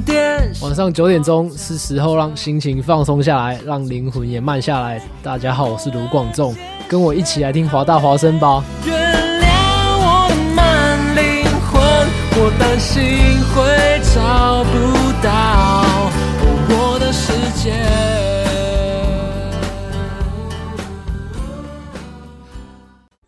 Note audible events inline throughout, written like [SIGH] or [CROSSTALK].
点点。晚上九点钟是时候让心情放松下来，让灵魂也慢下来。大家好，我是卢广仲，跟我一起来听华大华声吧。原谅我的慢灵魂，我担心会找不到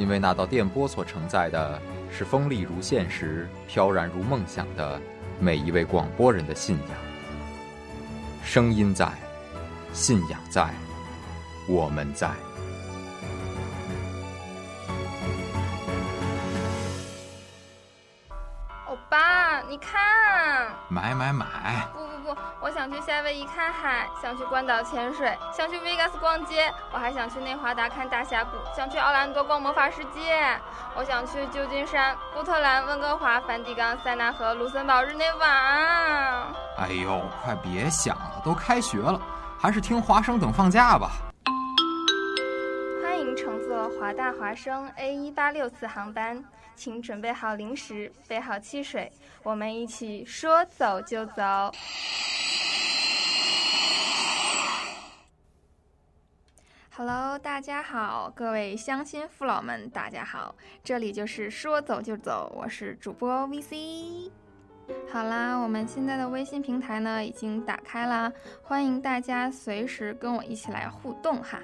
因为那道电波所承载的是锋利如现实、飘然如梦想的每一位广播人的信仰。声音在，信仰在，我们在。欧巴，你看，买买买！不不不，我想去夏威夷看海，想去关岛潜水，想去 Vegas 逛街，我还想去内华达看大峡谷，想去奥兰多逛魔法世界，我想去旧金山、波特兰、温哥华、梵蒂冈、塞纳河、卢森堡、日内瓦。哎呦，快别想了，都开学了，还是听华生等放假吧。欢迎乘坐华大华生 A 一八六次航班。请准备好零食，备好汽水，我们一起说走就走。Hello，大家好，各位乡亲父老们，大家好，这里就是说走就走，我是主播 VC。好啦，我们现在的微信平台呢已经打开啦，欢迎大家随时跟我一起来互动哈。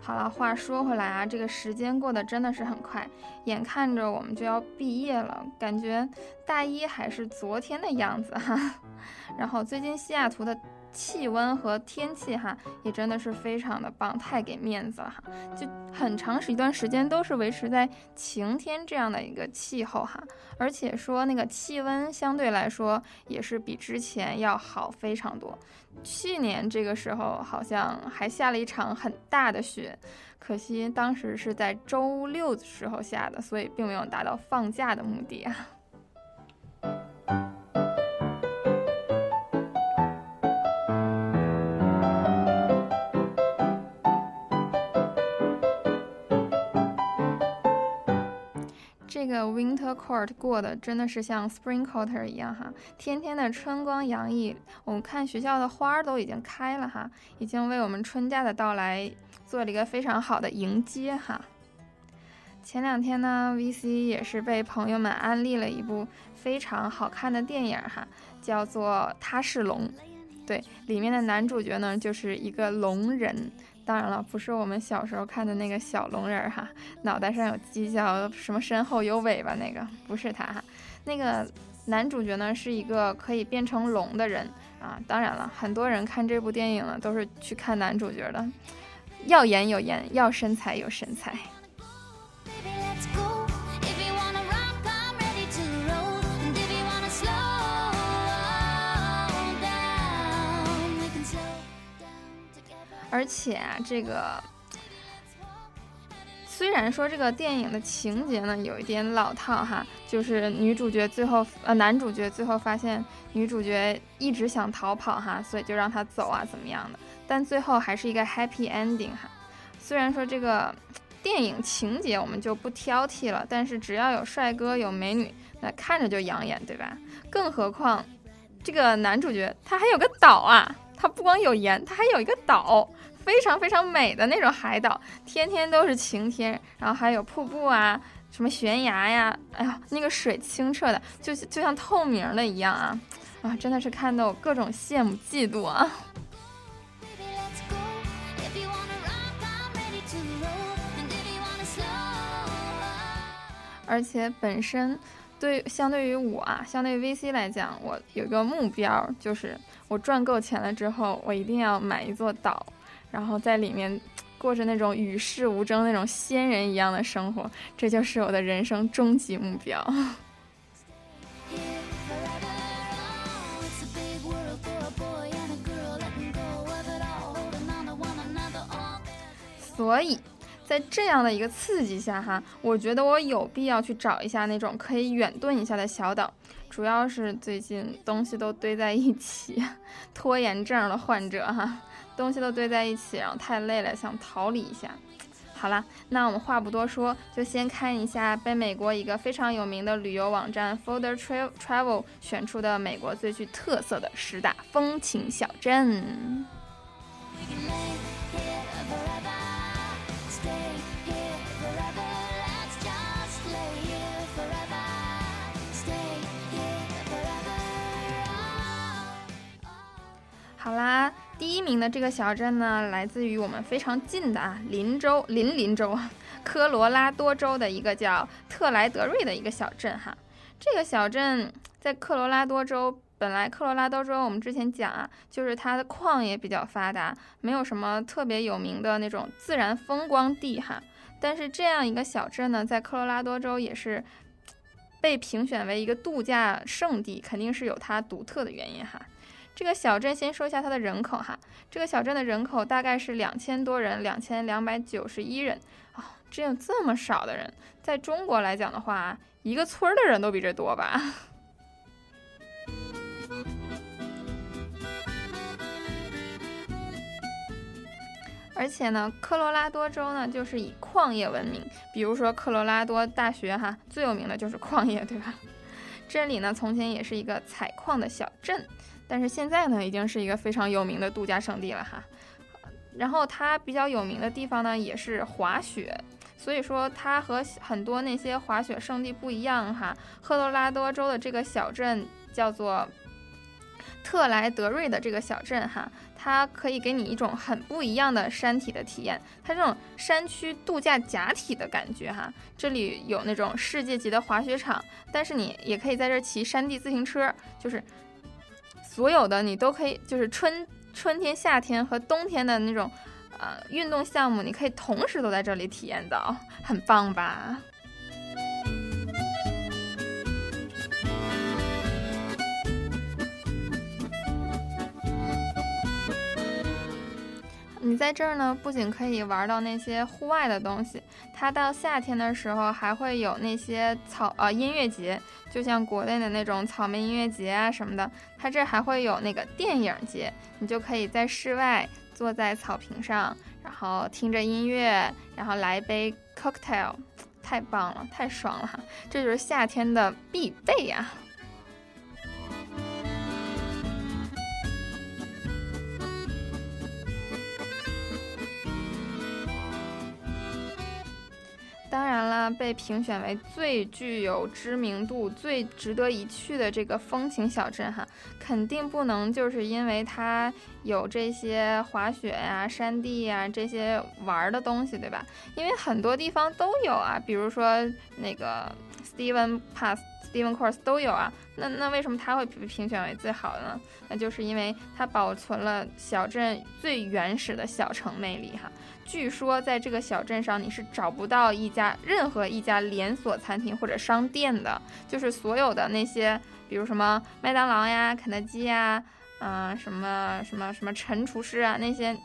好了，话说回来啊，这个时间过得真的是很快，眼看着我们就要毕业了，感觉大一还是昨天的样子哈。[LAUGHS] 然后最近西雅图的。气温和天气哈，也真的是非常的棒，太给面子了哈！就很长时一段时间都是维持在晴天这样的一个气候哈，而且说那个气温相对来说也是比之前要好非常多。去年这个时候好像还下了一场很大的雪，可惜当时是在周六的时候下的，所以并没有达到放假的目的啊。这个 Winter Court 过的真的是像 Spring Quarter 一样哈，天天的春光洋溢。我们看学校的花都已经开了哈，已经为我们春假的到来做了一个非常好的迎接哈。前两天呢，VC 也是被朋友们安利了一部非常好看的电影哈，叫做《他是龙》，对，里面的男主角呢就是一个龙人。当然了，不是我们小时候看的那个小龙人哈，脑袋上有犄角，什么身后有尾巴那个，不是他哈。那个男主角呢是一个可以变成龙的人啊。当然了，很多人看这部电影呢都是去看男主角的，要颜有颜，要身材有身材。而且啊，这个虽然说这个电影的情节呢有一点老套哈，就是女主角最后呃男主角最后发现女主角一直想逃跑哈，所以就让她走啊怎么样的，但最后还是一个 happy ending 哈。虽然说这个电影情节我们就不挑剔了，但是只要有帅哥有美女，那看着就养眼对吧？更何况这个男主角他还有个岛啊，他不光有盐，他还有一个岛。非常非常美的那种海岛，天天都是晴天，然后还有瀑布啊，什么悬崖呀，哎呀，那个水清澈的，就就像透明的一样啊，啊，真的是看得我各种羡慕嫉妒啊。而且本身对相对于我啊，相对于 VC 来讲，我有一个目标，就是我赚够钱了之后，我一定要买一座岛，然后在里面过着那种与世无争、那种仙人一样的生活，这就是我的人生终极目标。[LAUGHS] 所以。在这样的一个刺激下，哈，我觉得我有必要去找一下那种可以远遁一下的小岛。主要是最近东西都堆在一起，拖延症的患者哈，东西都堆在一起，然后太累了，想逃离一下。好了，那我们话不多说，就先看一下被美国一个非常有名的旅游网站 Folder Travel 选出的美国最具特色的十大风情小镇。好啦，第一名的这个小镇呢，来自于我们非常近的啊，林州林林州，科罗拉多州的一个叫特莱德瑞的一个小镇哈。这个小镇在科罗拉多州，本来科罗拉多州我们之前讲啊，就是它的矿也比较发达，没有什么特别有名的那种自然风光地哈。但是这样一个小镇呢，在科罗拉多州也是被评选为一个度假胜地，肯定是有它独特的原因哈。这个小镇先说一下它的人口哈，这个小镇的人口大概是两千多人，两千两百九十一人啊，只有这么少的人，在中国来讲的话，一个村儿的人都比这多吧。[LAUGHS] 而且呢，科罗拉多州呢就是以矿业闻名，比如说科罗拉多大学哈，最有名的就是矿业，对吧？[LAUGHS] 这里呢从前也是一个采矿的小镇。但是现在呢，已经是一个非常有名的度假胜地了哈。然后它比较有名的地方呢，也是滑雪，所以说它和很多那些滑雪胜地不一样哈。科罗拉多州的这个小镇叫做特莱德瑞的这个小镇哈，它可以给你一种很不一样的山体的体验，它这种山区度假假体的感觉哈。这里有那种世界级的滑雪场，但是你也可以在这骑山地自行车，就是。所有的你都可以，就是春春天、夏天和冬天的那种，呃，运动项目，你可以同时都在这里体验到，很棒吧？你在这儿呢，不仅可以玩到那些户外的东西，它到夏天的时候还会有那些草呃音乐节。就像国内的那种草莓音乐节啊什么的，它这还会有那个电影节，你就可以在室外坐在草坪上，然后听着音乐，然后来一杯 cocktail，太棒了，太爽了，这就是夏天的必备呀。当然了，被评选为最具有知名度、最值得一去的这个风情小镇哈，肯定不能就是因为它有这些滑雪呀、山地呀这些玩的东西，对吧？因为很多地方都有啊，比如说那个 Steven Pass、Steven Course 都有啊。那那为什么它会被评选为最好的呢？那就是因为它保存了小镇最原始的小城魅力哈。据说在这个小镇上，你是找不到一家任何一家连锁餐厅或者商店的，就是所有的那些，比如什么麦当劳呀、肯德基呀，嗯，什么什么什么陈厨师啊，那些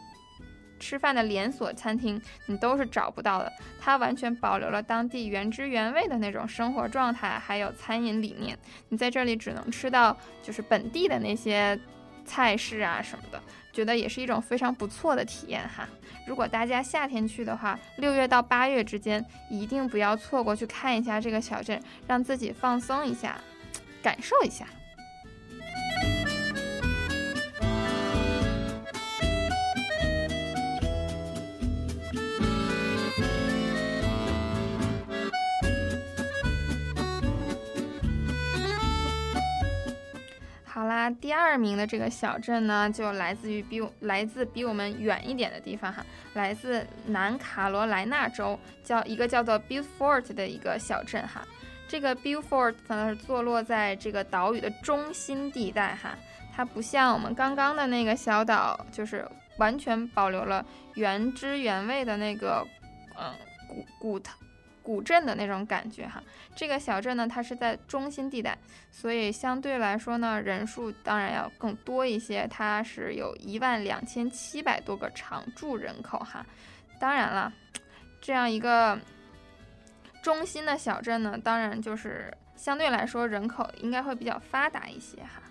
吃饭的连锁餐厅，你都是找不到的。它完全保留了当地原汁原味的那种生活状态，还有餐饮理念。你在这里只能吃到就是本地的那些菜市啊什么的。觉得也是一种非常不错的体验哈。如果大家夏天去的话，六月到八月之间一定不要错过去看一下这个小镇，让自己放松一下，感受一下。好啦第二名的这个小镇呢，就来自于比来自比我们远一点的地方哈，来自南卡罗来纳州，叫一个叫做 Beaufort 的一个小镇哈。这个 Beaufort 呢是坐落在这个岛屿的中心地带哈，它不像我们刚刚的那个小岛，就是完全保留了原汁原味的那个，嗯，古古藤。古镇的那种感觉哈，这个小镇呢，它是在中心地带，所以相对来说呢，人数当然要更多一些。它是有一万两千七百多个常住人口哈。当然了，这样一个中心的小镇呢，当然就是相对来说人口应该会比较发达一些哈。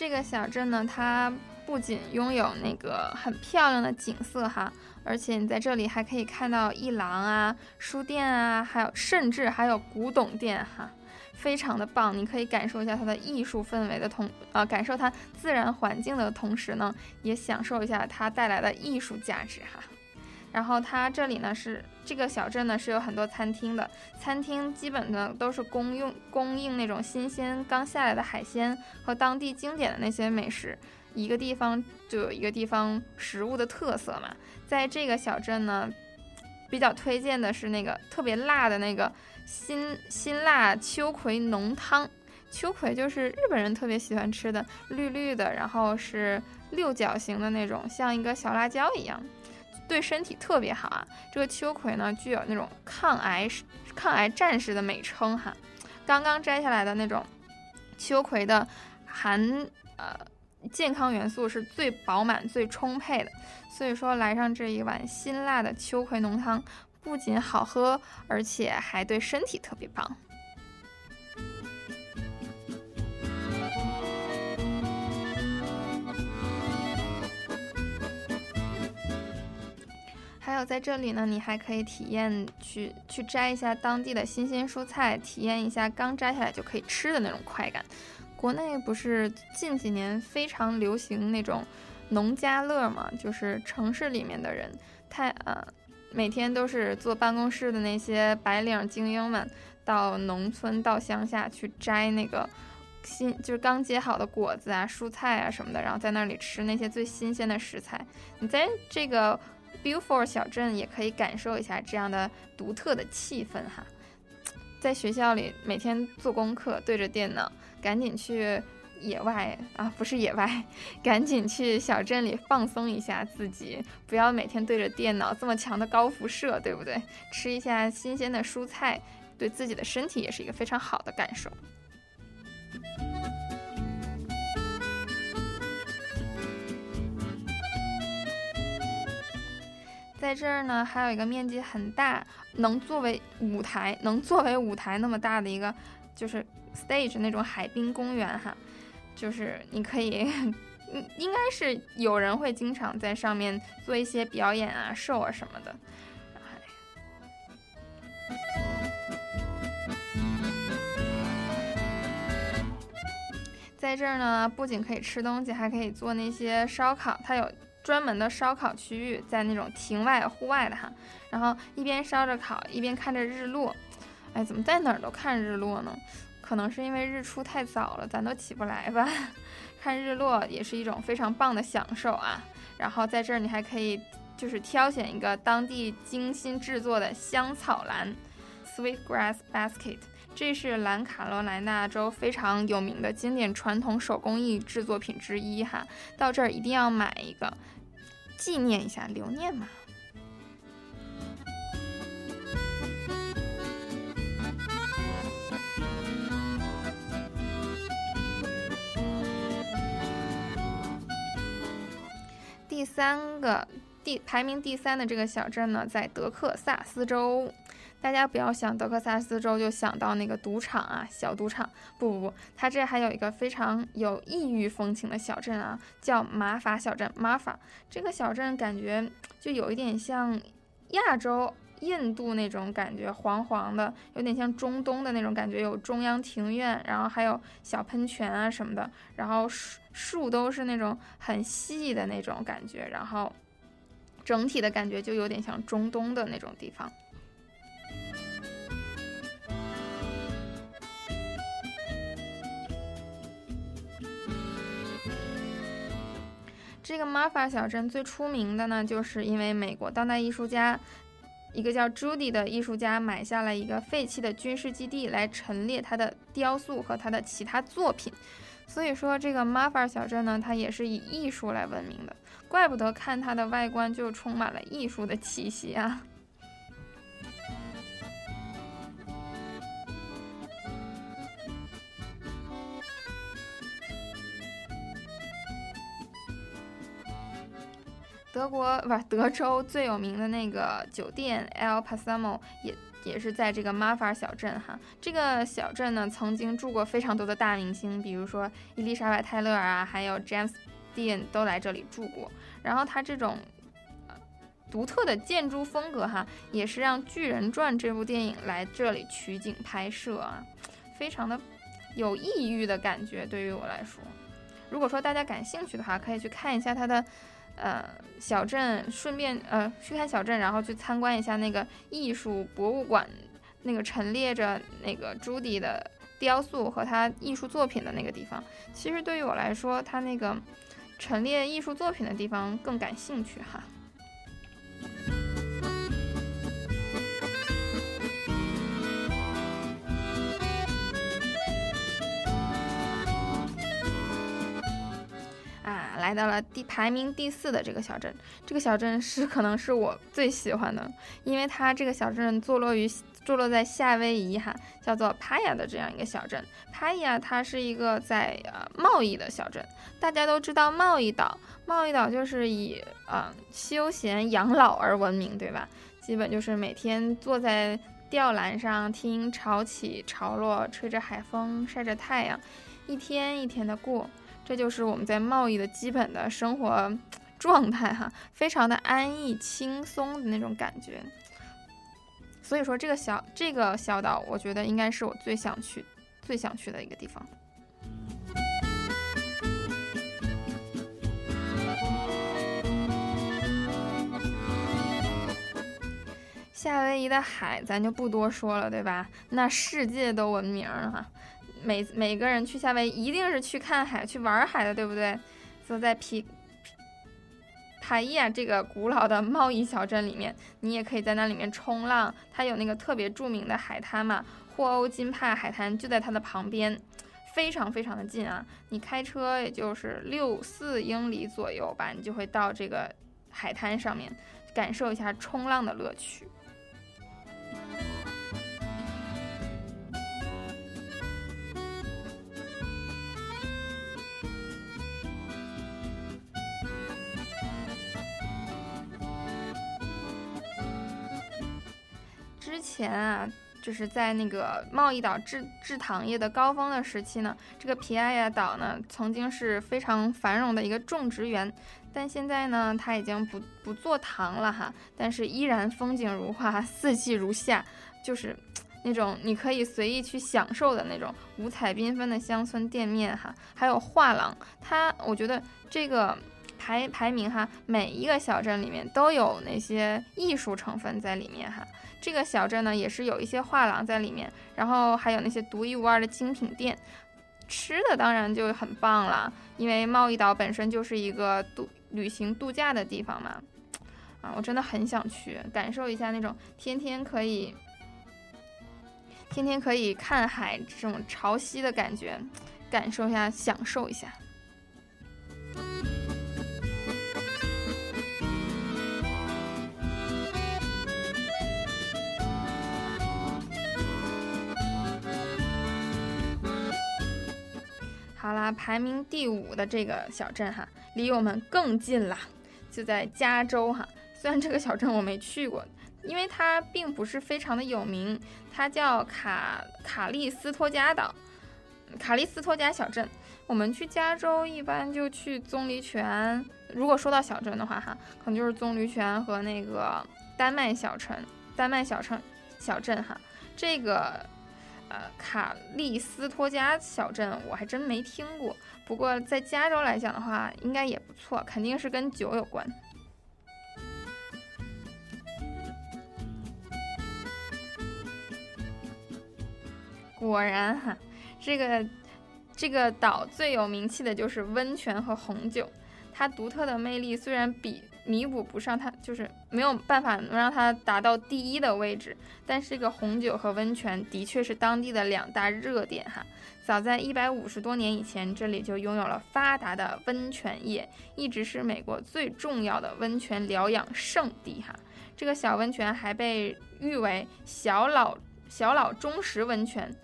这个小镇呢，它不仅拥有那个很漂亮的景色哈，而且你在这里还可以看到艺廊啊、书店啊，还有甚至还有古董店哈，非常的棒。你可以感受一下它的艺术氛围的同呃，感受它自然环境的同时呢，也享受一下它带来的艺术价值哈。然后它这里呢是这个小镇呢是有很多餐厅的，餐厅基本呢都是供用供应那种新鲜刚下来的海鲜和当地经典的那些美食。一个地方就有一个地方食物的特色嘛，在这个小镇呢，比较推荐的是那个特别辣的那个辛辛辣秋葵浓汤。秋葵就是日本人特别喜欢吃的，绿绿的，然后是六角形的那种，像一个小辣椒一样。对身体特别好啊！这个秋葵呢，具有那种抗癌、抗癌战士的美称哈。刚刚摘下来的那种秋葵的含呃健康元素是最饱满、最充沛的，所以说来上这一碗辛辣的秋葵浓汤，不仅好喝，而且还对身体特别棒。还有在这里呢，你还可以体验去去摘一下当地的新鲜蔬菜，体验一下刚摘下来就可以吃的那种快感。国内不是近几年非常流行那种农家乐嘛？就是城市里面的人太呃，每天都是坐办公室的那些白领精英们，到农村到乡下去摘那个新就是刚结好的果子啊、蔬菜啊什么的，然后在那里吃那些最新鲜的食材。你在这个。Beaufort 小镇也可以感受一下这样的独特的气氛哈，在学校里每天做功课，对着电脑，赶紧去野外啊，不是野外，[LAUGHS] 赶紧去小镇里放松一下自己，不要每天对着电脑这么强的高辐射，对不对？吃一下新鲜的蔬菜，对自己的身体也是一个非常好的感受。在这儿呢，还有一个面积很大，能作为舞台，能作为舞台那么大的一个，就是 stage 那种海滨公园哈，就是你可以，应应该是有人会经常在上面做一些表演啊、show 啊什么的。在这儿呢，不仅可以吃东西，还可以做那些烧烤，它有。专门的烧烤区域在那种庭外户外的哈，然后一边烧着烤，一边看着日落。哎，怎么在哪儿都看日落呢？可能是因为日出太早了，咱都起不来吧。[LAUGHS] 看日落也是一种非常棒的享受啊。然后在这儿你还可以就是挑选一个当地精心制作的香草篮 （Sweetgrass Basket），这是南卡罗来纳州非常有名的经典传统手工艺制作品之一哈。到这儿一定要买一个。纪念一下，留念嘛。第三个，第排名第三的这个小镇呢，在德克萨斯州。大家不要想德克萨斯州就想到那个赌场啊，小赌场。不不不，它这还有一个非常有异域风情的小镇啊，叫马法小镇。马法这个小镇感觉就有一点像亚洲印度那种感觉，黄黄的，有点像中东的那种感觉。有中央庭院，然后还有小喷泉啊什么的，然后树树都是那种很细的那种感觉，然后。整体的感觉就有点像中东的那种地方。这个玛法小镇最出名的呢，就是因为美国当代艺术家一个叫 Judy 的艺术家买下了一个废弃的军事基地来陈列他的雕塑和他的其他作品，所以说这个玛法小镇呢，它也是以艺术来闻名的，怪不得看它的外观就充满了艺术的气息啊。德国不是德州最有名的那个酒店 El Pasamo 也也是在这个马法小镇哈。这个小镇呢，曾经住过非常多的大明星，比如说伊丽莎白泰勒啊，还有 James Dean 都来这里住过。然后它这种独特的建筑风格哈，也是让《巨人传》这部电影来这里取景拍摄啊，非常的有异域的感觉。对于我来说，如果说大家感兴趣的话，可以去看一下它的。呃，小镇顺便呃去看小镇，然后去参观一下那个艺术博物馆，那个陈列着那个朱迪的雕塑和他艺术作品的那个地方。其实对于我来说，他那个陈列艺术作品的地方更感兴趣哈。来到了第排名第四的这个小镇，这个小镇是可能是我最喜欢的，因为它这个小镇坐落于坐落在夏威夷哈，叫做帕亚的这样一个小镇。帕亚它是一个在呃贸易的小镇，大家都知道贸易岛，贸易岛就是以呃休闲养老而闻名，对吧？基本就是每天坐在吊篮上听潮起潮落，吹着海风，晒着太阳，一天一天的过。这就是我们在贸易的基本的生活状态哈，非常的安逸轻松的那种感觉。所以说，这个小这个小岛，我觉得应该是我最想去、最想去的一个地方。夏威夷的海，咱就不多说了，对吧？那世界都闻名哈。每每个人去夏威夷一定是去看海、去玩海的，对不对？所以在皮帕伊亚这个古老的贸易小镇里面，你也可以在那里面冲浪。它有那个特别著名的海滩嘛，霍欧金帕海滩就在它的旁边，非常非常的近啊！你开车也就是六四英里左右吧，你就会到这个海滩上面，感受一下冲浪的乐趣。之前啊，就是在那个贸易岛制制糖业的高峰的时期呢，这个皮埃亚岛呢曾经是非常繁荣的一个种植园，但现在呢，它已经不不做糖了哈，但是依然风景如画，四季如夏，就是那种你可以随意去享受的那种五彩缤纷的乡村店面哈，还有画廊，它我觉得这个排排名哈，每一个小镇里面都有那些艺术成分在里面哈。这个小镇呢，也是有一些画廊在里面，然后还有那些独一无二的精品店，吃的当然就很棒了，因为贸易岛本身就是一个度旅行度假的地方嘛，啊，我真的很想去感受一下那种天天可以，天天可以看海这种潮汐的感觉，感受一下，享受一下。好啦，排名第五的这个小镇哈，离我们更近了，就在加州哈。虽然这个小镇我没去过，因为它并不是非常的有名，它叫卡卡利斯托加岛，卡利斯托加小镇。我们去加州一般就去棕榈泉，如果说到小镇的话哈，可能就是棕榈泉和那个丹麦小城，丹麦小城小镇哈，这个。呃卡利斯托加小镇我还真没听过。不过在加州来讲的话应该也不错肯定是跟酒有关。果然哈这个这个岛最有名气的就是温泉和红酒。它独特的魅力虽然比弥补不上它，就是没有办法能让它达到第一的位置，但是这个红酒和温泉的确是当地的两大热点哈。早在一百五十多年以前，这里就拥有了发达的温泉业，一直是美国最重要的温泉疗养圣地哈。这个小温泉还被誉为小老小老中石温泉。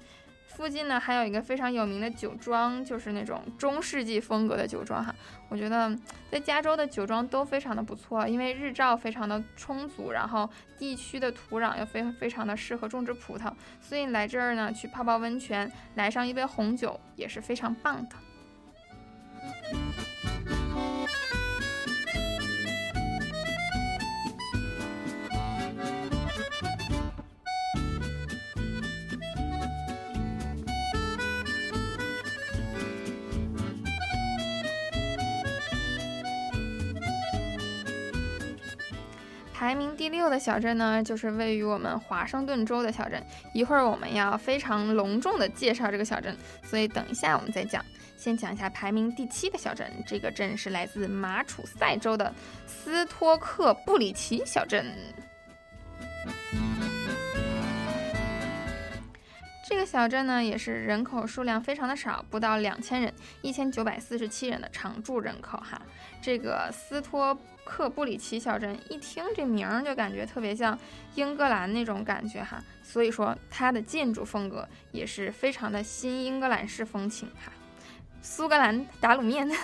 附近呢还有一个非常有名的酒庄，就是那种中世纪风格的酒庄哈。我觉得在加州的酒庄都非常的不错，因为日照非常的充足，然后地区的土壤又非非常的适合种植葡萄，所以来这儿呢去泡泡温泉，来上一杯红酒也是非常棒的。排名第六的小镇呢，就是位于我们华盛顿州的小镇。一会儿我们要非常隆重的介绍这个小镇，所以等一下我们再讲。先讲一下排名第七的小镇，这个镇是来自马楚塞州的斯托克布里奇小镇。这个小镇呢，也是人口数量非常的少，不到两千人，一千九百四十七人的常住人口哈。这个斯托克布里奇小镇一听这名儿就感觉特别像英格兰那种感觉哈，所以说它的建筑风格也是非常的新英格兰式风情哈。苏格兰打卤面。[LAUGHS]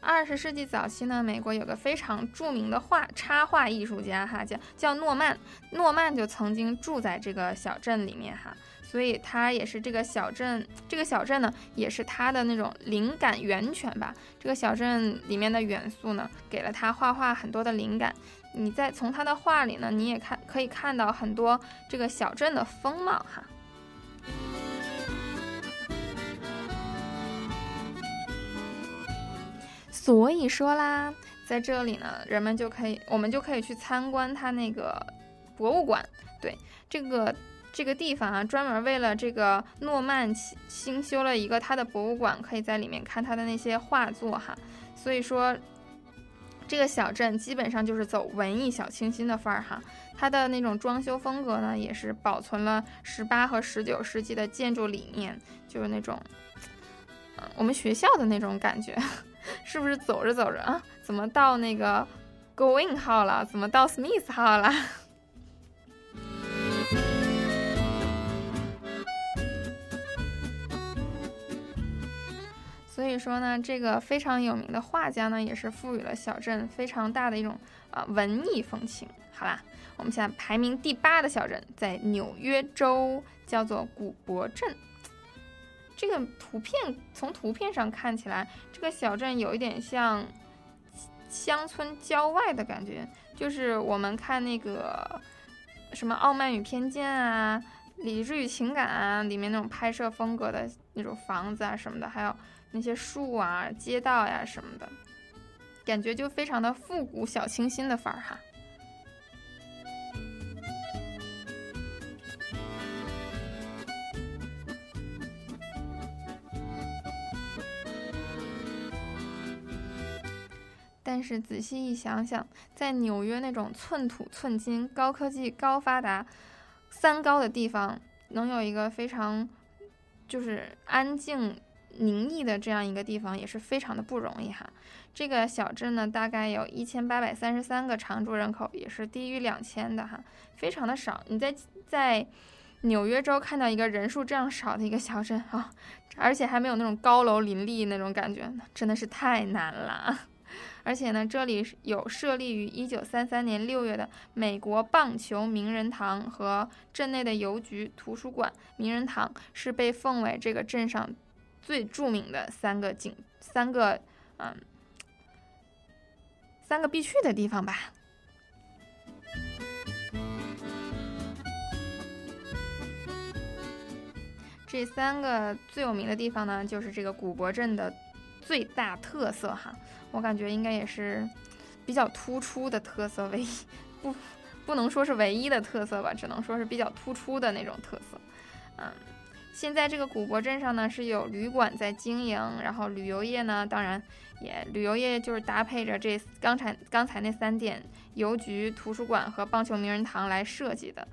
二十世纪早期呢，美国有个非常著名的画插画艺术家哈，叫叫诺曼，诺曼就曾经住在这个小镇里面哈，所以他也是这个小镇，这个小镇呢也是他的那种灵感源泉吧。这个小镇里面的元素呢，给了他画画很多的灵感。你在从他的画里呢，你也看可以看到很多这个小镇的风貌哈。所以说啦，在这里呢，人们就可以，我们就可以去参观他那个博物馆。对，这个这个地方啊，专门为了这个诺曼新修了一个他的博物馆，可以在里面看他的那些画作哈。所以说，这个小镇基本上就是走文艺小清新的范儿哈。它的那种装修风格呢，也是保存了十八和十九世纪的建筑理念，就是那种，嗯，我们学校的那种感觉。[LAUGHS] 是不是走着走着啊？怎么到那个 Going 号了？怎么到 Smith 号了？所以说呢，这个非常有名的画家呢，也是赋予了小镇非常大的一种啊文艺风情。好啦，我们现在排名第八的小镇在纽约州，叫做古柏镇。这个图片从图片上看起来，这个小镇有一点像乡村郊外的感觉，就是我们看那个什么《傲慢与偏见》啊，《理智与情感》啊里面那种拍摄风格的那种房子啊什么的，还有那些树啊、街道呀什么的，感觉就非常的复古、小清新的范儿哈。但是仔细一想想，在纽约那种寸土寸金、高科技、高发达、三高的地方，能有一个非常就是安静宁逸的这样一个地方，也是非常的不容易哈。这个小镇呢，大概有一千八百三十三个常住人口，也是低于两千的哈，非常的少。你在在纽约州看到一个人数这样少的一个小镇啊，而且还没有那种高楼林立那种感觉，真的是太难了。而且呢，这里有设立于一九三三年六月的美国棒球名人堂和镇内的邮局、图书馆、名人堂，是被奉为这个镇上最著名的三个景、三个嗯、三个必去的地方吧。这三个最有名的地方呢，就是这个古柏镇的最大特色哈。我感觉应该也是比较突出的特色，唯一不不能说是唯一的特色吧，只能说是比较突出的那种特色。嗯，现在这个古柏镇上呢是有旅馆在经营，然后旅游业呢，当然也旅游业就是搭配着这刚才刚才那三点邮局、图书馆和棒球名人堂来设计的。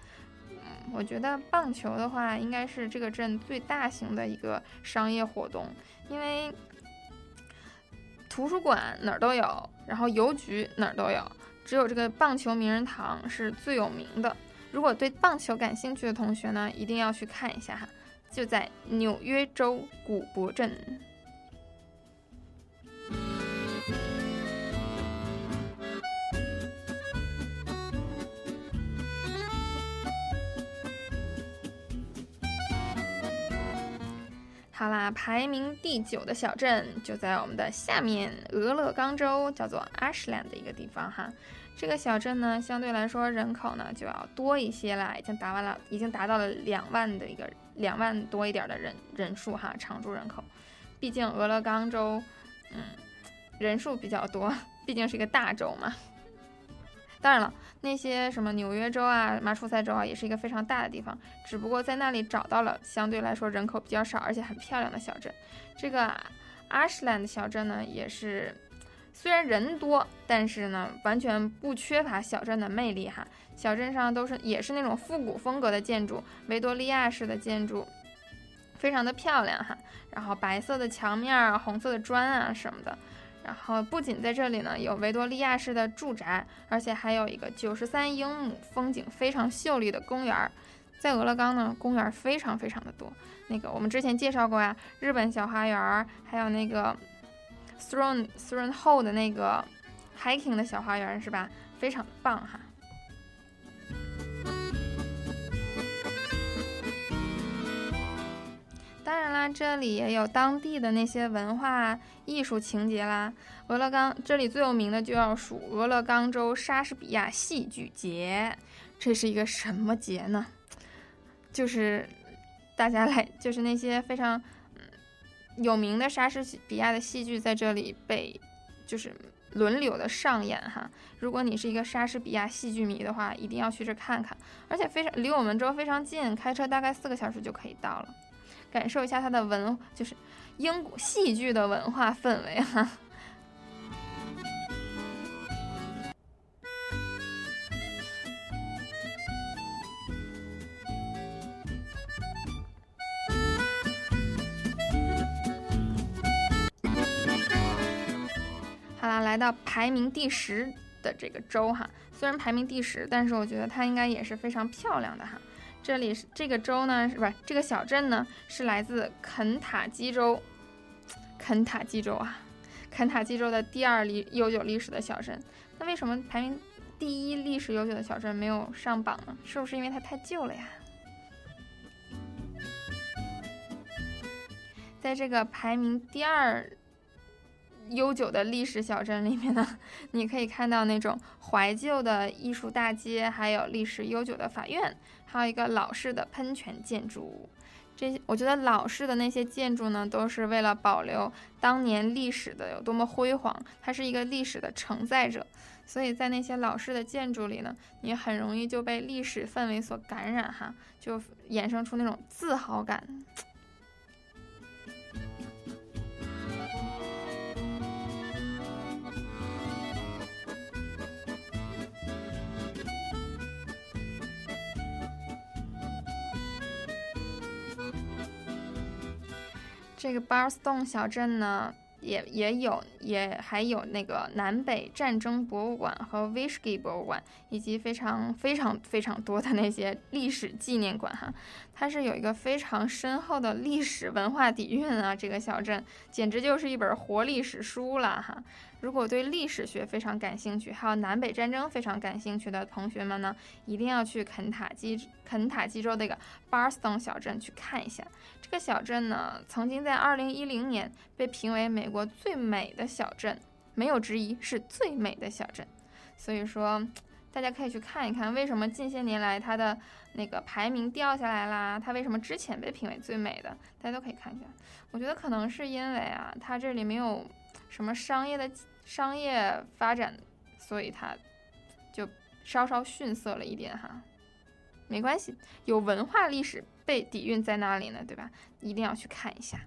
嗯，我觉得棒球的话应该是这个镇最大型的一个商业活动，因为。图书馆哪儿都有，然后邮局哪儿都有，只有这个棒球名人堂是最有名的。如果对棒球感兴趣的同学呢，一定要去看一下哈，就在纽约州古柏镇。好啦，排名第九的小镇就在我们的下面，俄勒冈州叫做 Ashland 的一个地方哈。这个小镇呢，相对来说人口呢就要多一些啦，已经达完了，已经达到了两万的一个两万多一点的人人数哈，常住人口。毕竟俄勒冈州，嗯，人数比较多，毕竟是一个大州嘛。当然了，那些什么纽约州啊、马楚塞州啊，也是一个非常大的地方。只不过在那里找到了相对来说人口比较少而且很漂亮的小镇。这个 Ashland 小镇呢，也是虽然人多，但是呢，完全不缺乏小镇的魅力哈。小镇上都是也是那种复古风格的建筑，维多利亚式的建筑，非常的漂亮哈。然后白色的墙面啊、红色的砖啊什么的。然后不仅在这里呢有维多利亚式的住宅，而且还有一个九十三英亩、风景非常秀丽的公园。在俄勒冈呢，公园非常非常的多。那个我们之前介绍过呀，日本小花园，还有那个 Throne Throne Hall 的那个 hiking 的小花园，是吧？非常的棒哈。当然啦，这里也有当地的那些文化艺术情节啦。俄勒冈这里最有名的就要数俄勒冈州莎士比亚戏剧节，这是一个什么节呢？就是大家来，就是那些非常有名的莎士比亚的戏剧在这里被就是轮流的上演哈。如果你是一个莎士比亚戏剧迷的话，一定要去这看看，而且非常离我们州非常近，开车大概四个小时就可以到了。感受一下它的文，就是英国戏剧的文化氛围哈。啊，来到排名第十的这个州哈，虽然排名第十，但是我觉得它应该也是非常漂亮的哈。这里是这个州呢，是不是这个小镇呢？是来自肯塔基州，肯塔基州啊，肯塔基州的第二历悠久历史的小镇。那为什么排名第一历史悠久的小镇没有上榜呢？是不是因为它太旧了呀？在这个排名第二。悠久的历史小镇里面呢，[LAUGHS] 你可以看到那种怀旧的艺术大街，还有历史悠久的法院，还有一个老式的喷泉建筑物。这些我觉得老式的那些建筑呢，都是为了保留当年历史的有多么辉煌，它是一个历史的承载者。所以在那些老式的建筑里呢，你很容易就被历史氛围所感染，哈，就衍生出那种自豪感。这个 Barston 小镇呢，也也有，也还有那个南北战争博物馆和 Whisky 博物馆，以及非常非常非常多的那些历史纪念馆哈。它是有一个非常深厚的历史文化底蕴啊，这个小镇简直就是一本活历史书了哈。如果对历史学非常感兴趣，还有南北战争非常感兴趣的同学们呢，一定要去肯塔基肯塔基州这个 Barston 小镇去看一下。这个小镇呢，曾经在2010年被评为美国最美的小镇，没有之一，是最美的小镇。所以说，大家可以去看一看，为什么近些年来它的那个排名掉下来啦？它为什么之前被评为最美的？大家都可以看一下。我觉得可能是因为啊，它这里没有什么商业的。商业发展，所以它就稍稍逊色了一点哈。没关系，有文化历史背底蕴在那里呢，对吧？一定要去看一下。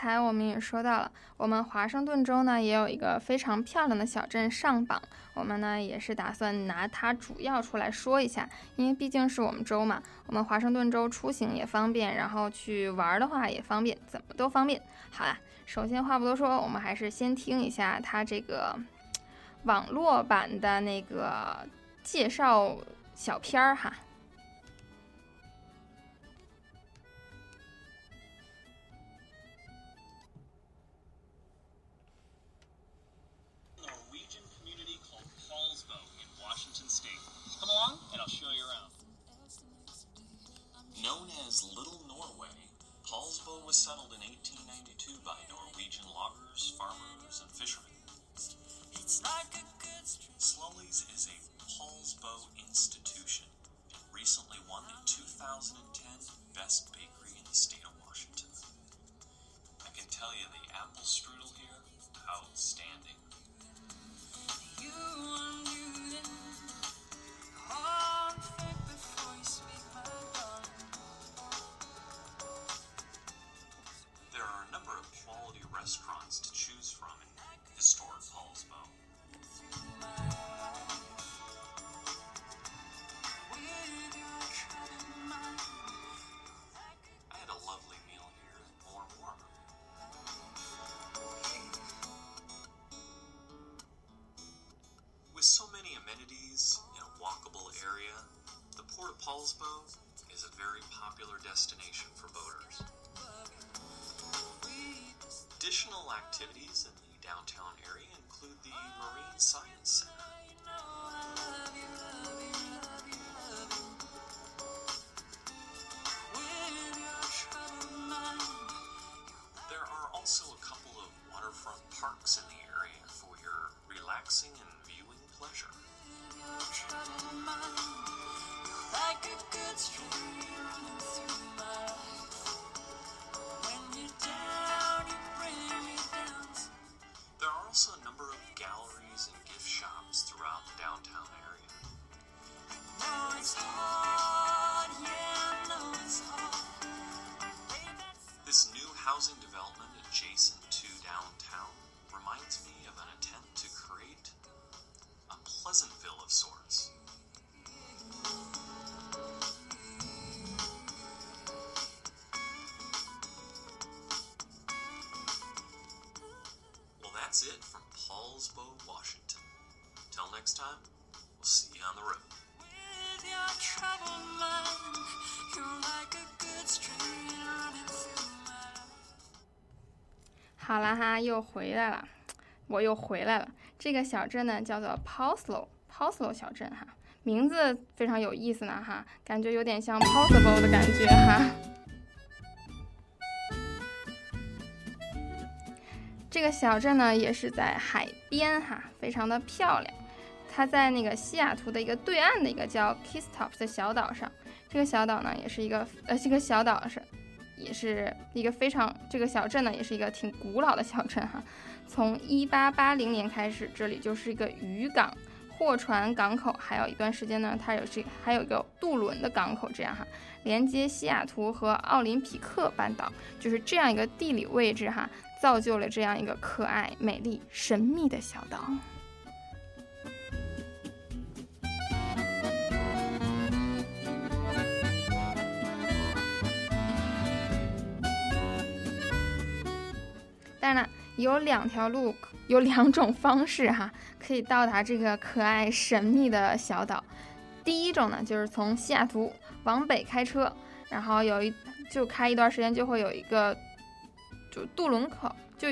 刚才我们也说到了，我们华盛顿州呢也有一个非常漂亮的小镇上榜，我们呢也是打算拿它主要出来说一下，因为毕竟是我们州嘛，我们华盛顿州出行也方便，然后去玩的话也方便，怎么都方便。好啦，首先话不多说，我们还是先听一下它这个网络版的那个介绍小片儿哈。好了哈，又回来了，我又回来了。这个小镇呢叫做 Pauslo，Pauslo 小镇哈，名字非常有意思呢哈，感觉有点像 Possible 的感觉哈。这个小镇呢也是在海边哈，非常的漂亮。它在那个西雅图的一个对岸的一个叫 Kisstop 的小岛上。这个小岛呢也是一个呃，这个小岛是也是一个非常这个小镇呢也是一个挺古老的小镇哈。从1880年开始，这里就是一个渔港、货船港口，还有一段时间呢，它有这还有一个渡轮的港口，这样哈，连接西雅图和奥林匹克半岛，就是这样一个地理位置哈，造就了这样一个可爱、美丽、神秘的小岛。当然了，有两条路，[LAUGHS] 有两种方式哈，可以到达这个可爱神秘的小岛。第一种呢，就是从西雅图往北开车，然后有一就开一段时间，就会有一个就渡轮口，就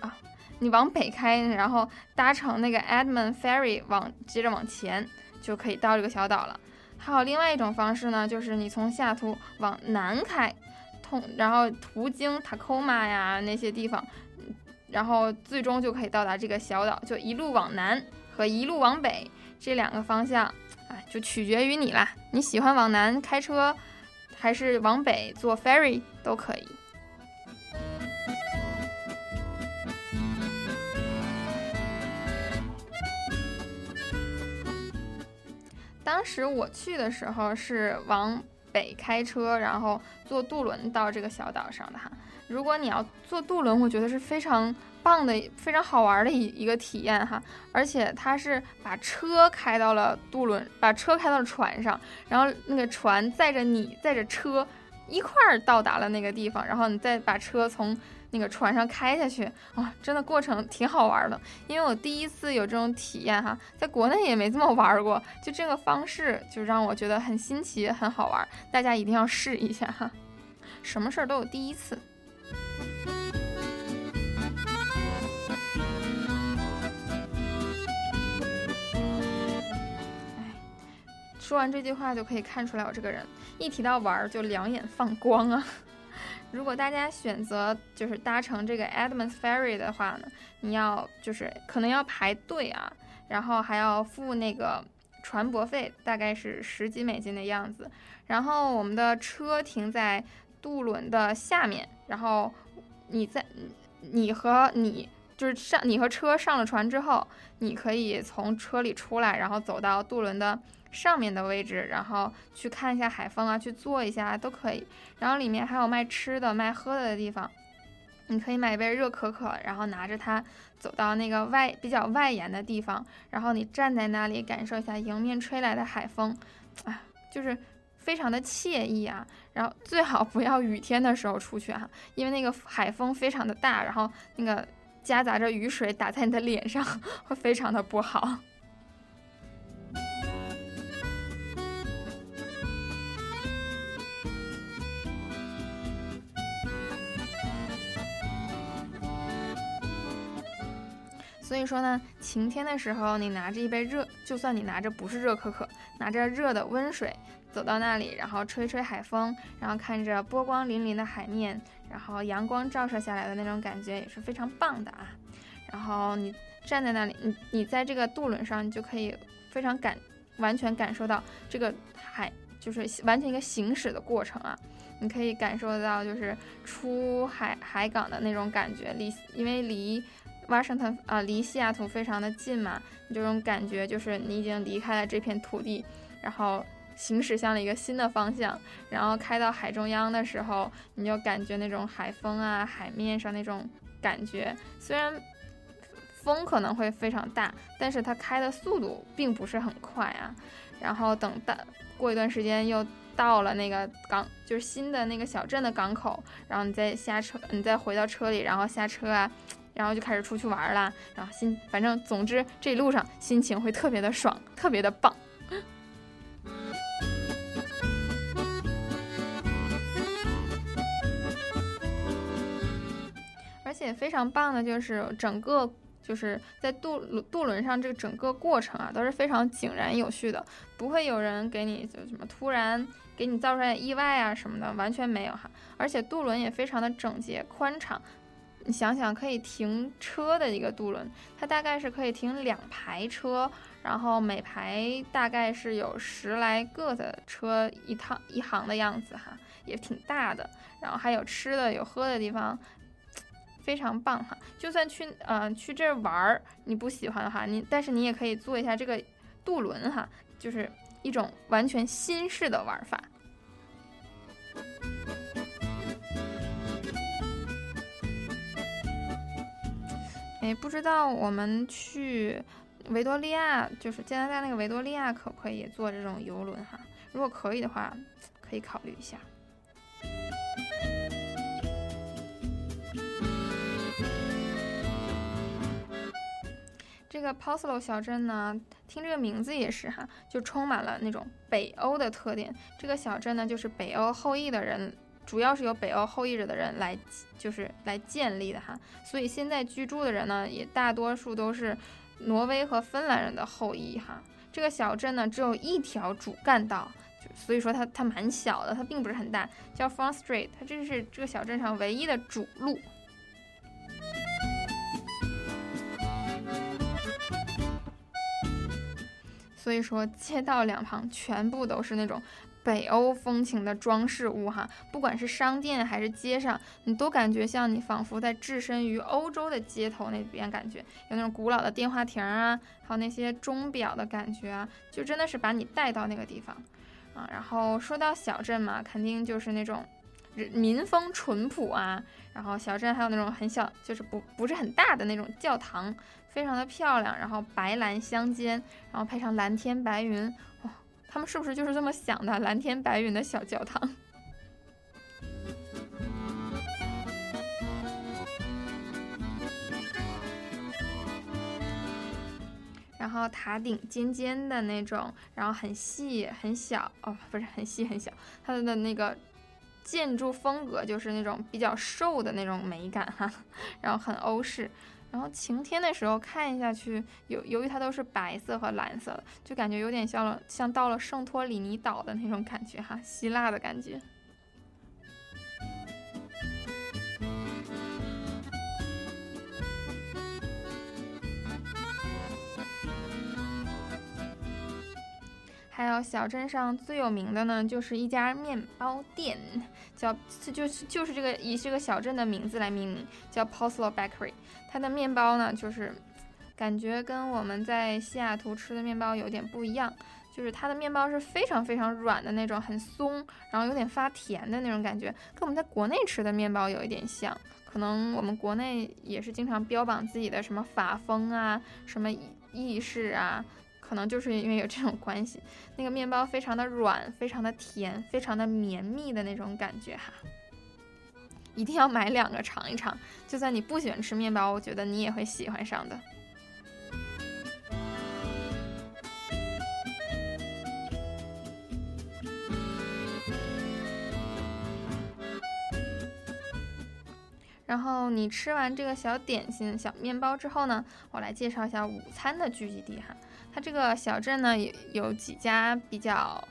啊，你往北开，然后搭乘那个 Edmund Ferry 往接着往前，就可以到这个小岛了。还有另外一种方式呢，就是你从西雅图往南开，通然后途经塔科马呀那些地方，然后最终就可以到达这个小岛。就一路往南和一路往北这两个方向，啊，就取决于你啦。你喜欢往南开车，还是往北坐 ferry 都可以。当时我去的时候是往北开车，然后坐渡轮到这个小岛上的哈。如果你要坐渡轮，我觉得是非常棒的、非常好玩的一一个体验哈。而且它是把车开到了渡轮，把车开到了船上，然后那个船载着你，载着车一块儿到达了那个地方，然后你再把车从。那个船上开下去啊，真的过程挺好玩的，因为我第一次有这种体验哈，在国内也没这么玩过，就这个方式就让我觉得很新奇，很好玩，大家一定要试一下哈。什么事儿都有第一次。[LAUGHS] 哎，说完这句话就可以看出来我这个人一提到玩儿就两眼放光啊。[LAUGHS] 如果大家选择就是搭乘这个 Edmonds Ferry 的话呢，你要就是可能要排队啊，然后还要付那个船舶费，大概是十几美金的样子。然后我们的车停在渡轮的下面，然后你在你和你就是上你和车上了船之后，你可以从车里出来，然后走到渡轮的。上面的位置，然后去看一下海风啊，去坐一下都可以。然后里面还有卖吃的、卖喝的的地方，你可以买一杯热可可，然后拿着它走到那个外比较外沿的地方，然后你站在那里感受一下迎面吹来的海风，啊，就是非常的惬意啊。然后最好不要雨天的时候出去哈，因为那个海风非常的大，然后那个夹杂着雨水打在你的脸上，会非常的不好。所以说呢，晴天的时候，你拿着一杯热，就算你拿着不是热可可，拿着热的温水，走到那里，然后吹吹海风，然后看着波光粼粼的海面，然后阳光照射下来的那种感觉也是非常棒的啊。然后你站在那里，你你在这个渡轮上，你就可以非常感完全感受到这个海就是完全一个行驶的过程啊。你可以感受到就是出海海港的那种感觉，离因为离。华盛顿啊，离西雅图非常的近嘛，你这种感觉就是你已经离开了这片土地，然后行驶向了一个新的方向，然后开到海中央的时候，你就感觉那种海风啊，海面上那种感觉，虽然风可能会非常大，但是它开的速度并不是很快啊。然后等到过一段时间又到了那个港，就是新的那个小镇的港口，然后你再下车，你再回到车里，然后下车啊。然后就开始出去玩啦，然后心反正总之这一路上心情会特别的爽，特别的棒。也非常棒的就是整个就是在渡渡轮上这个整个过程啊都是非常井然有序的，不会有人给你就什么突然给你造出来意外啊什么的，完全没有哈。而且渡轮也非常的整洁宽敞。你想想，可以停车的一个渡轮，它大概是可以停两排车，然后每排大概是有十来个的车一趟一行的样子哈，也挺大的。然后还有吃的有喝的地方，非常棒哈。就算去嗯去这儿玩儿，你不喜欢的话，你但是你也可以坐一下这个渡轮哈，就是一种完全新式的玩法。哎，不知道我们去维多利亚，就是加拿大那个维多利亚，可不可以坐这种游轮哈？如果可以的话，可以考虑一下。这个 Poslo 小镇呢，听这个名字也是哈，就充满了那种北欧的特点。这个小镇呢，就是北欧后裔的人，主要是由北欧后裔者的人来，就是来建立的哈。所以现在居住的人呢，也大多数都是挪威和芬兰人的后裔哈。这个小镇呢，只有一条主干道，所以说它它蛮小的，它并不是很大，叫 Front Street，它这是这个小镇上唯一的主路。所以说，街道两旁全部都是那种北欧风情的装饰物哈，不管是商店还是街上，你都感觉像你仿佛在置身于欧洲的街头那边，感觉有那种古老的电话亭啊，还有那些钟表的感觉啊，就真的是把你带到那个地方啊。然后说到小镇嘛，肯定就是那种民风淳朴啊，然后小镇还有那种很小，就是不不是很大的那种教堂。非常的漂亮，然后白蓝相间，然后配上蓝天白云，哇，他们是不是就是这么想的？蓝天白云的小教堂。[LAUGHS] 然后塔顶尖尖的那种，然后很细很小哦，不是很细很小，它的那个建筑风格就是那种比较瘦的那种美感哈，然后很欧式。然后晴天的时候看下去，由由于它都是白色和蓝色的，就感觉有点像了，像到了圣托里尼岛的那种感觉哈，希腊的感觉。还有小镇上最有名的呢，就是一家面包店，叫就是就是这个以这个小镇的名字来命名，叫 Poslo Bakery。它的面包呢，就是感觉跟我们在西雅图吃的面包有点不一样，就是它的面包是非常非常软的那种，很松，然后有点发甜的那种感觉，跟我们在国内吃的面包有一点像。可能我们国内也是经常标榜自己的什么法风啊，什么意式啊。可能就是因为有这种关系，那个面包非常的软，非常的甜，非常的绵密的那种感觉哈，一定要买两个尝一尝。就算你不喜欢吃面包，我觉得你也会喜欢上的。然后你吃完这个小点心、小面包之后呢，我来介绍一下午餐的聚集地哈。它这个小镇呢，有有几家比较，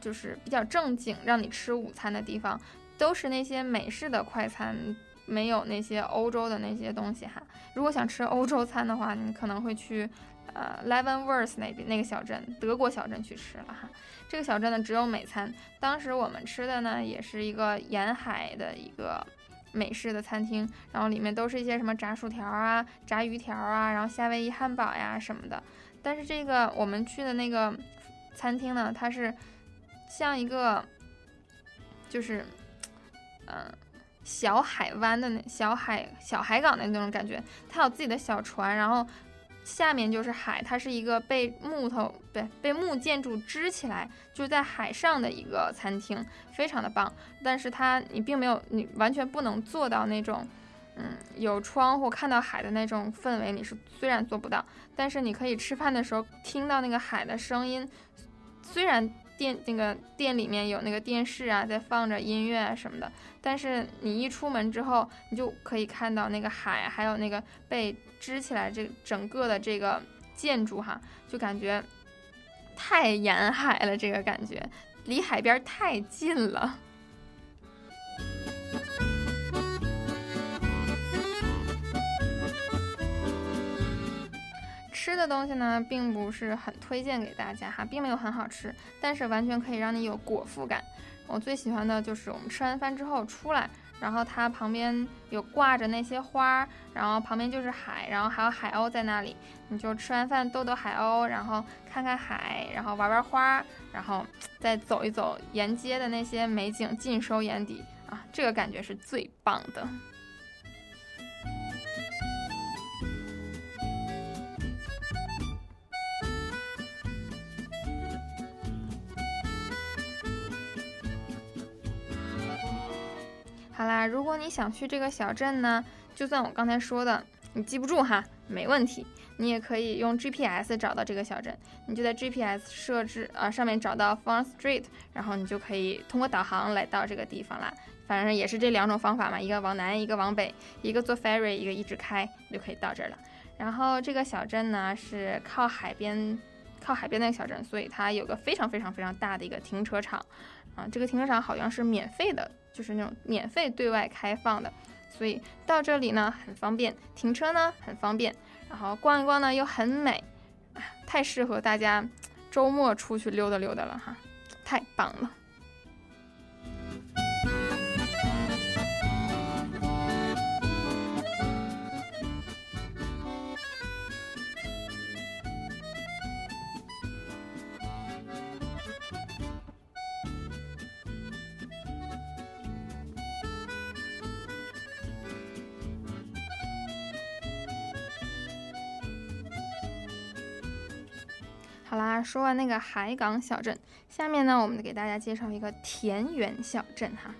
就是比较正经，让你吃午餐的地方，都是那些美式的快餐，没有那些欧洲的那些东西哈。如果想吃欧洲餐的话，你可能会去呃 Leavenworth 那边那个小镇，德国小镇去吃了哈。这个小镇呢，只有美餐。当时我们吃的呢，也是一个沿海的一个美式的餐厅，然后里面都是一些什么炸薯条啊、炸鱼条啊，然后夏威夷汉堡呀什么的。但是这个我们去的那个餐厅呢，它是像一个就是，嗯，小海湾的那小海小海港的那种感觉。它有自己的小船，然后下面就是海。它是一个被木头对被木建筑支起来，就在海上的一个餐厅，非常的棒。但是它你并没有你完全不能做到那种。嗯，有窗户看到海的那种氛围，你是虽然做不到，但是你可以吃饭的时候听到那个海的声音。虽然店那个店里面有那个电视啊，在放着音乐啊什么的，但是你一出门之后，你就可以看到那个海，还有那个被支起来这整个的这个建筑哈，就感觉太沿海了，这个感觉离海边太近了。吃的东西呢，并不是很推荐给大家哈，并没有很好吃，但是完全可以让你有果腹感。我最喜欢的就是我们吃完饭之后出来，然后它旁边有挂着那些花，然后旁边就是海，然后还有海鸥在那里，你就吃完饭逗逗海鸥，然后看看海，然后玩玩花，然后 [TSK] 再走一走沿街的那些美景，尽收眼底啊，这个感觉是最棒的。好啦，如果你想去这个小镇呢，就算我刚才说的你记不住哈，没问题。你也可以用 GPS 找到这个小镇，你就在 GPS 设置啊上面找到 Fun Street，然后你就可以通过导航来到这个地方啦。反正也是这两种方法嘛，一个往南，一个往北，一个坐 ferry，一个一直开，你就可以到这儿了。然后这个小镇呢是靠海边，靠海边那个小镇，所以它有个非常非常非常大的一个停车场，啊，这个停车场好像是免费的，就是那种免费对外开放的，所以到这里呢很方便，停车呢很方便，然后逛一逛呢又很美，太适合大家周末出去溜达溜达了哈，太棒了。说完那个海港小镇，下面呢，我们给大家介绍一个田园小镇哈。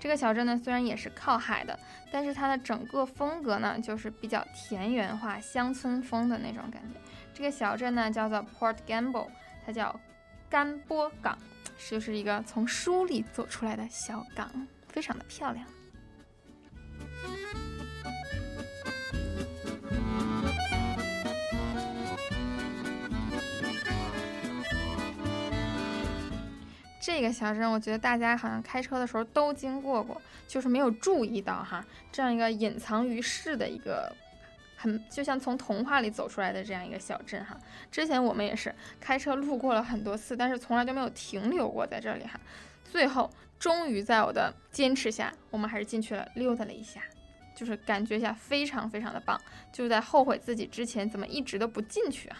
这个小镇呢，虽然也是靠海的，但是它的整个风格呢，就是比较田园化、乡村风的那种感觉。这个小镇呢，叫做 Port Gamble，它叫甘波港，就是一个从书里走出来的小港，非常的漂亮。这个小镇，我觉得大家好像开车的时候都经过过，就是没有注意到哈，这样一个隐藏于世的一个，很就像从童话里走出来的这样一个小镇哈。之前我们也是开车路过了很多次，但是从来就没有停留过在这里哈。最后，终于在我的坚持下，我们还是进去了溜达了一下，就是感觉一下非常非常的棒，就在后悔自己之前怎么一直都不进去啊。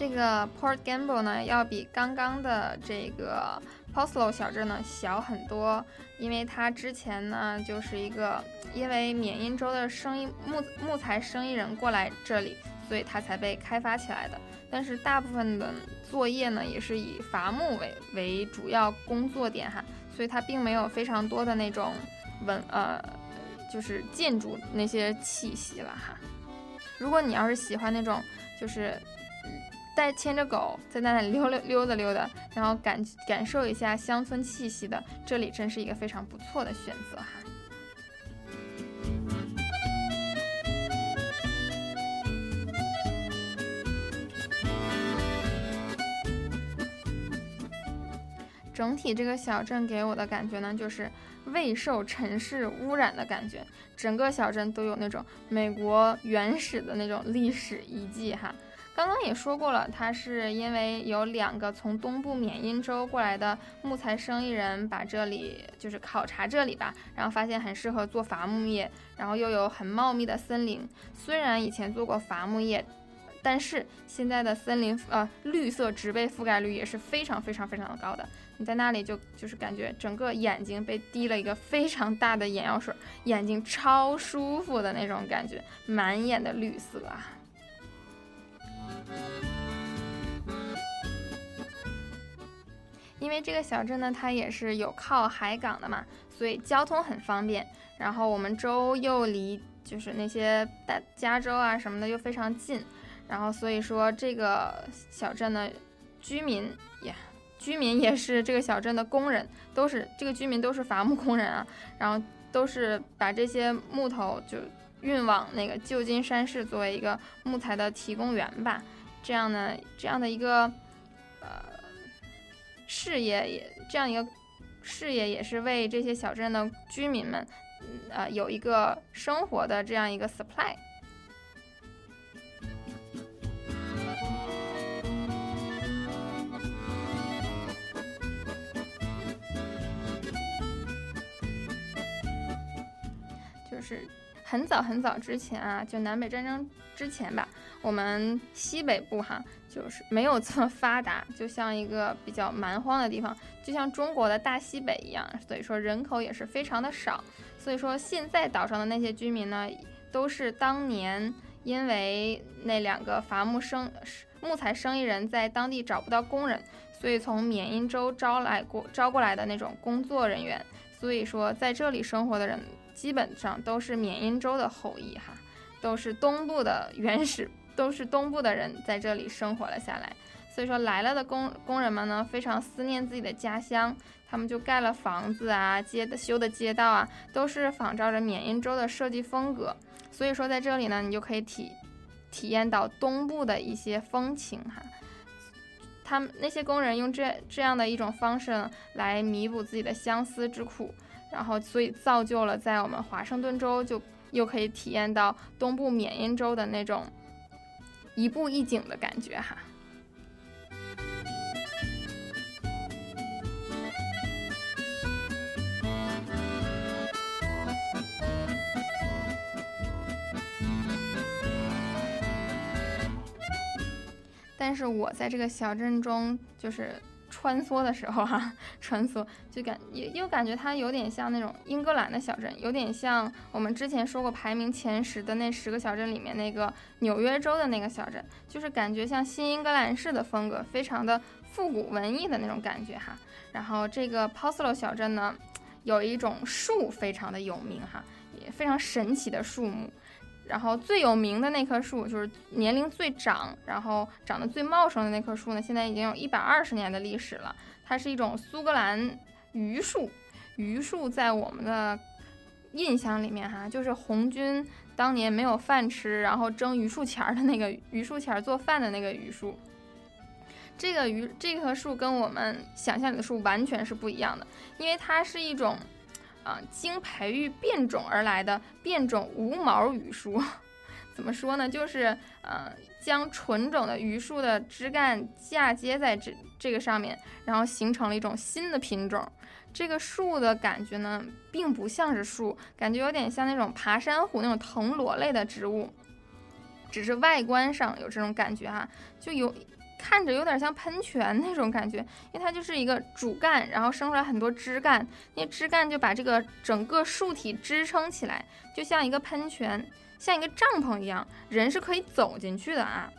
这个 Port Gamble 呢，要比刚刚的这个 Poslow 小镇呢小很多，因为它之前呢就是一个因为缅因州的生意木木材生意人过来这里，所以它才被开发起来的。但是大部分的作业呢也是以伐木为为主要工作点哈，所以它并没有非常多的那种文呃就是建筑那些气息了哈。如果你要是喜欢那种就是。带牵着狗在那里溜溜溜达溜达，然后感感受一下乡村气息的，这里真是一个非常不错的选择哈。整体这个小镇给我的感觉呢，就是未受城市污染的感觉，整个小镇都有那种美国原始的那种历史遗迹哈。刚刚也说过了，它是因为有两个从东部缅因州过来的木材生意人把这里就是考察这里吧，然后发现很适合做伐木业，然后又有很茂密的森林。虽然以前做过伐木业，但是现在的森林呃绿色植被覆盖率也是非常非常非常的高的。你在那里就就是感觉整个眼睛被滴了一个非常大的眼药水，眼睛超舒服的那种感觉，满眼的绿色啊。因为这个小镇呢，它也是有靠海港的嘛，所以交通很方便。然后我们州又离就是那些大加州啊什么的又非常近，然后所以说这个小镇的居民也居民也是这个小镇的工人，都是这个居民都是伐木工人啊，然后都是把这些木头就运往那个旧金山市作为一个木材的提供源吧。这样呢，这样的一个呃事业也这样一个事业也是为这些小镇的居民们，呃有一个生活的这样一个 supply。就是很早很早之前啊，就南北战争之前吧。我们西北部哈，就是没有这么发达，就像一个比较蛮荒的地方，就像中国的大西北一样，所以说人口也是非常的少。所以说现在岛上的那些居民呢，都是当年因为那两个伐木生木材生意人在当地找不到工人，所以从缅因州招来过招过来的那种工作人员。所以说，在这里生活的人基本上都是缅因州的后裔哈，都是东部的原始，都是东部的人在这里生活了下来。所以说，来了的工工人们呢，非常思念自己的家乡，他们就盖了房子啊，街的修的街道啊，都是仿照着缅因州的设计风格。所以说，在这里呢，你就可以体体验到东部的一些风情哈。他们那些工人用这这样的一种方式，来弥补自己的相思之苦，然后所以造就了在我们华盛顿州就又可以体验到东部缅因州的那种一步一景的感觉哈。但是我在这个小镇中就是穿梭的时候哈，穿梭就感也又感觉它有点像那种英格兰的小镇，有点像我们之前说过排名前十的那十个小镇里面那个纽约州的那个小镇，就是感觉像新英格兰式的风格，非常的复古文艺的那种感觉哈。然后这个 Poslo 小镇呢，有一种树非常的有名哈，也非常神奇的树木。然后最有名的那棵树，就是年龄最长，然后长得最茂盛的那棵树呢，现在已经有一百二十年的历史了。它是一种苏格兰榆树，榆树在我们的印象里面哈，就是红军当年没有饭吃，然后蒸榆树钱儿的那个榆树钱儿做饭的那个榆树。这个榆这棵树跟我们想象里的树完全是不一样的，因为它是一种。啊，经培育变种而来的变种无毛榆树，[LAUGHS] 怎么说呢？就是呃，将纯种的榆树的枝干嫁接在这这个上面，然后形成了一种新的品种。这个树的感觉呢，并不像是树，感觉有点像那种爬山虎那种藤萝类的植物，只是外观上有这种感觉哈，就有。看着有点像喷泉那种感觉，因为它就是一个主干，然后生出来很多枝干，那枝干就把这个整个树体支撑起来，就像一个喷泉，像一个帐篷一样，人是可以走进去的啊，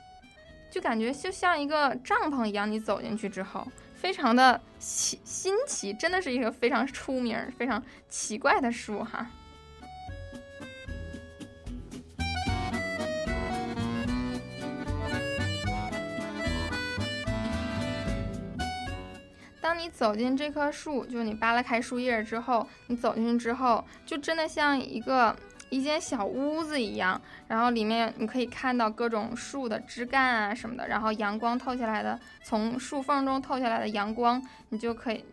就感觉就像一个帐篷一样，你走进去之后，非常的奇新奇，真的是一个非常出名、非常奇怪的树哈。当你走进这棵树，就你扒拉开树叶之后，你走进去之后，就真的像一个一间小屋子一样。然后里面你可以看到各种树的枝干啊什么的，然后阳光透下来的，从树缝中透下来的阳光，你就可以，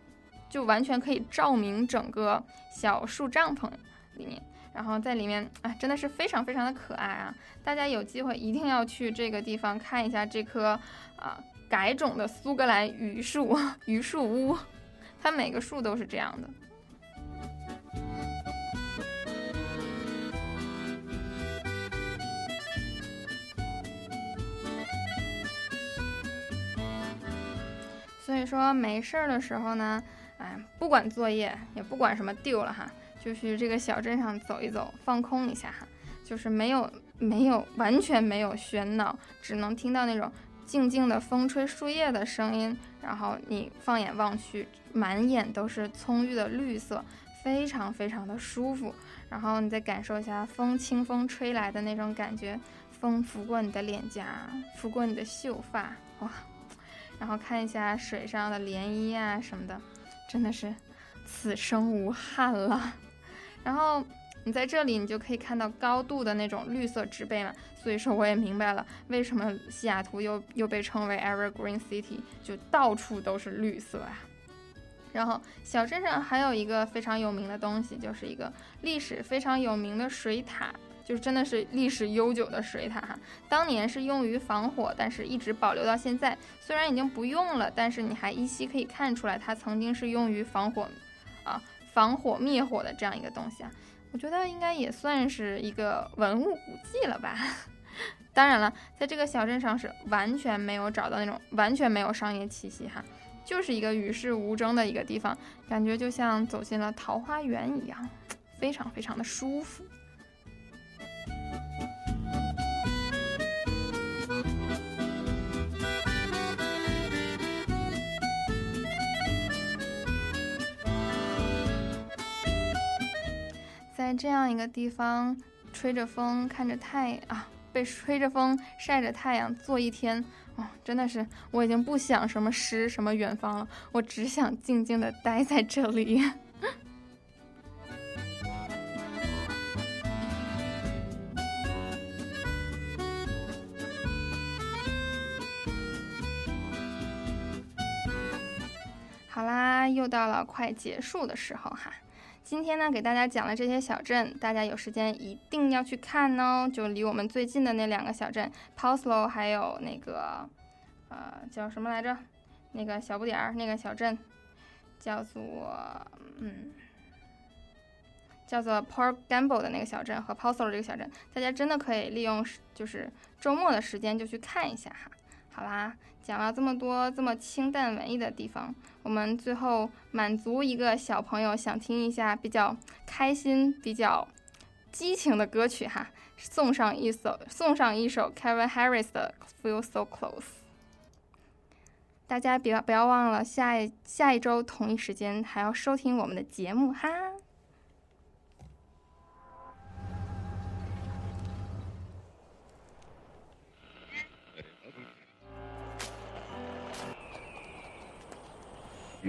就完全可以照明整个小树帐篷里面。然后在里面，哎，真的是非常非常的可爱啊！大家有机会一定要去这个地方看一下这棵，啊。改种的苏格兰榆树，[LAUGHS] 榆树屋，它每个树都是这样的。所以说没事儿的时候呢，哎，不管作业，也不管什么丢了哈，就去这个小镇上走一走，放空一下哈，就是没有没有完全没有喧闹，只能听到那种。静静的风吹树叶的声音，然后你放眼望去，满眼都是葱郁的绿色，非常非常的舒服。然后你再感受一下风清风吹来的那种感觉，风拂过你的脸颊，拂过你的秀发，哇！然后看一下水上的涟漪啊什么的，真的是此生无憾了。然后。你在这里，你就可以看到高度的那种绿色植被嘛，所以说我也明白了为什么西雅图又又被称为 Evergreen City，就到处都是绿色啊。然后小镇上还有一个非常有名的东西，就是一个历史非常有名的水塔，就是真的是历史悠久的水塔哈。当年是用于防火，但是一直保留到现在，虽然已经不用了，但是你还依稀可以看出来它曾经是用于防火，啊，防火灭火的这样一个东西啊。我觉得应该也算是一个文物古迹了吧。[LAUGHS] 当然了，在这个小镇上是完全没有找到那种完全没有商业气息哈，就是一个与世无争的一个地方，感觉就像走进了桃花源一样，非常非常的舒服。在这样一个地方，吹着风，看着太啊，被吹着风晒着太阳坐一天，哦，真的是我已经不想什么诗什么远方了，我只想静静的待在这里。[LAUGHS] 好啦，又到了快结束的时候哈。今天呢，给大家讲了这些小镇，大家有时间一定要去看哦。就离我们最近的那两个小镇 p o s l o 还有那个，呃，叫什么来着？那个小不点儿那个小镇，叫做嗯，叫做 Port Gamble 的那个小镇和 p o s l o 这个小镇，大家真的可以利用就是周末的时间就去看一下哈。好啦，讲了这么多这么清淡文艺的地方，我们最后满足一个小朋友想听一下比较开心、比较激情的歌曲哈，送上一首送上一首 Kevin Harris 的《Feel So Close》。大家别不要忘了下一下一周同一时间还要收听我们的节目哈。I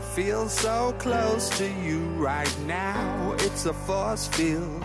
feel so close to you right now, it's a force field.